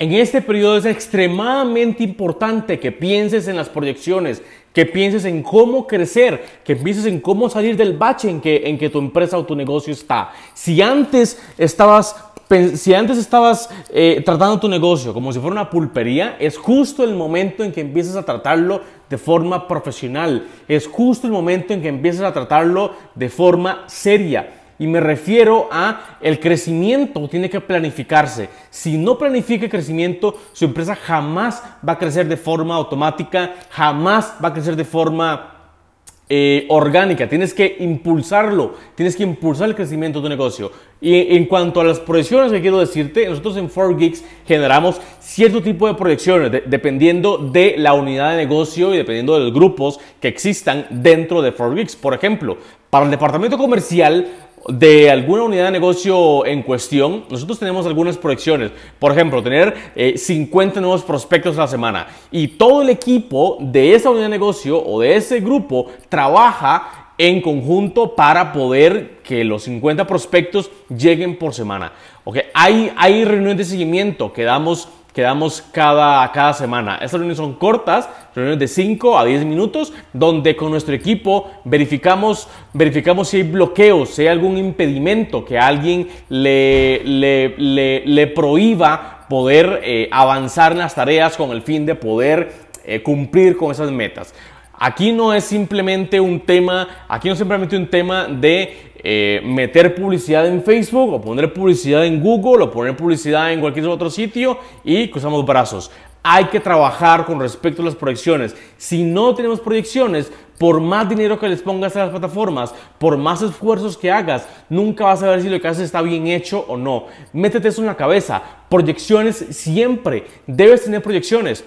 En este periodo es extremadamente importante que pienses en las proyecciones, que pienses en cómo crecer, que pienses en cómo salir del bache en que, en que tu empresa o tu negocio está. Si antes estabas si antes estabas eh, tratando tu negocio como si fuera una pulpería, es justo el momento en que empiezas a tratarlo de forma profesional. Es justo el momento en que empiezas a tratarlo de forma seria. Y me refiero a el crecimiento tiene que planificarse. Si no planifica el crecimiento, su empresa jamás va a crecer de forma automática, jamás va a crecer de forma eh, orgánica. Tienes que impulsarlo, tienes que impulsar el crecimiento de tu negocio. Y en cuanto a las proyecciones que quiero decirte, nosotros en 4Geeks generamos cierto tipo de proyecciones dependiendo de la unidad de negocio y dependiendo de los grupos que existan dentro de 4Geeks. Por ejemplo, para el departamento comercial de alguna unidad de negocio en cuestión, nosotros tenemos algunas proyecciones. Por ejemplo, tener 50 eh, nuevos prospectos a la semana. Y todo el equipo de esa unidad de negocio o de ese grupo trabaja en conjunto para poder que los 50 prospectos lleguen por semana. Okay. Hay, hay reuniones de seguimiento que damos que damos cada, cada semana. Estas reuniones son cortas, reuniones de 5 a 10 minutos, donde con nuestro equipo verificamos, verificamos si hay bloqueos, si hay algún impedimento que alguien le, le, le, prohíba poder eh, avanzar en las tareas con el fin de poder eh, cumplir con esas metas. Aquí no es simplemente un tema, aquí no es simplemente un tema de eh, meter publicidad en Facebook o poner publicidad en Google o poner publicidad en cualquier otro sitio y cruzamos brazos. Hay que trabajar con respecto a las proyecciones. Si no tenemos proyecciones, por más dinero que les pongas a las plataformas, por más esfuerzos que hagas, nunca vas a ver si lo que haces está bien hecho o no. Métete eso en la cabeza. Proyecciones siempre. Debes tener proyecciones.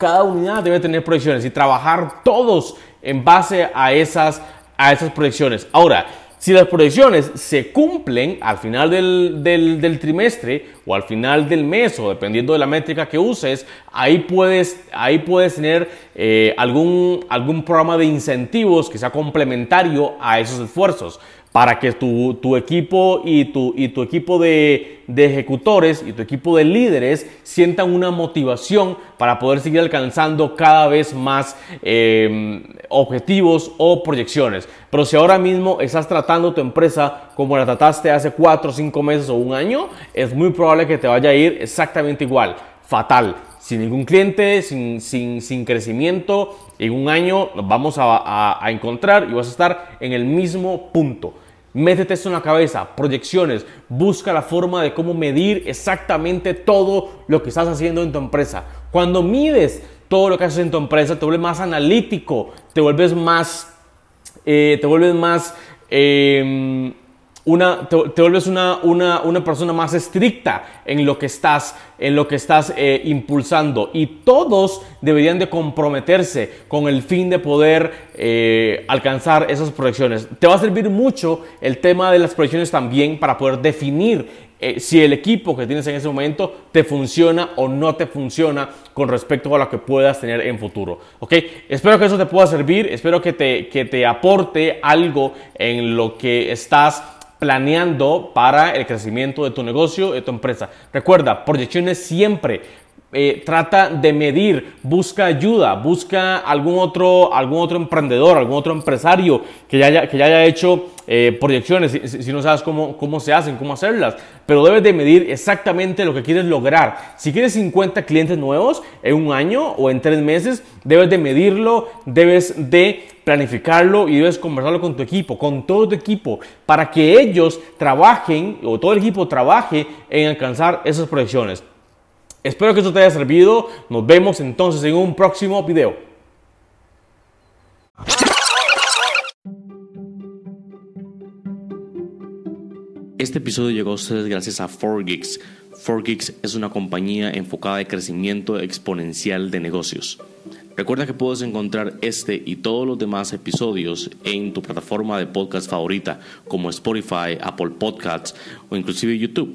Cada unidad debe tener proyecciones y trabajar todos en base a esas, a esas proyecciones. Ahora, si las proyecciones se cumplen al final del, trimestre o al final del mes o dependiendo de la métrica que uses, ahí puedes, ahí puedes tener eh, algún, algún programa de incentivos que sea complementario a esos esfuerzos. Para que tu, tu equipo y tu, y tu equipo de, de, ejecutores y tu equipo de líderes sientan una motivación para poder seguir alcanzando cada vez más eh, objetivos o proyecciones. Pero si ahora mismo estás tratando tu empresa como la trataste hace 4, 5 meses o un año, es muy probable que te vaya a ir exactamente igual, fatal sin ningún cliente, sin, sin, sin, crecimiento, en un año nos vamos a, a, encontrar y vas a estar en el mismo punto. Métete esto en la cabeza, proyecciones, busca la forma de cómo medir exactamente todo lo que estás haciendo en tu empresa. Cuando mides todo lo que haces en tu empresa, te vuelves más analítico, te vuelves más, eh, te vuelves más, eh, una, te, vuelves una, una, una, persona más estricta en lo que estás, en lo que estás eh, impulsando. Y todos deberían de comprometerse con el fin de poder eh, alcanzar esas proyecciones. Te va a servir mucho el tema de las proyecciones también para poder definir eh, si el equipo que tienes en ese momento te funciona o no te funciona con respecto a lo que puedas tener en futuro. ¿Ok? Espero que eso te pueda servir, espero que te, que te aporte algo en lo que estás planeando para el crecimiento de tu negocio, de tu empresa. Recuerda, proyecciones siempre. Eh, trata de medir, busca ayuda, busca algún otro, algún otro emprendedor, algún otro empresario que ya haya, hecho eh, proyecciones, si, si, no sabes cómo, cómo se hacen, cómo hacerlas, pero debes de medir exactamente lo que quieres lograr. Si quieres 50 clientes nuevos en un año o en tres meses, debes de medirlo, debes de planificarlo y debes conversarlo con tu equipo, con todo tu equipo, para que ellos trabajen o todo el equipo trabaje en alcanzar esas proyecciones. Espero que esto te haya servido. Nos vemos entonces en un próximo video. Este episodio llegó a ustedes gracias a 4Geeks. 4Geeks es una compañía enfocada en crecimiento exponencial de negocios. Recuerda que puedes encontrar este y todos los demás episodios en tu plataforma de podcast favorita como Spotify, Apple Podcasts o inclusive YouTube.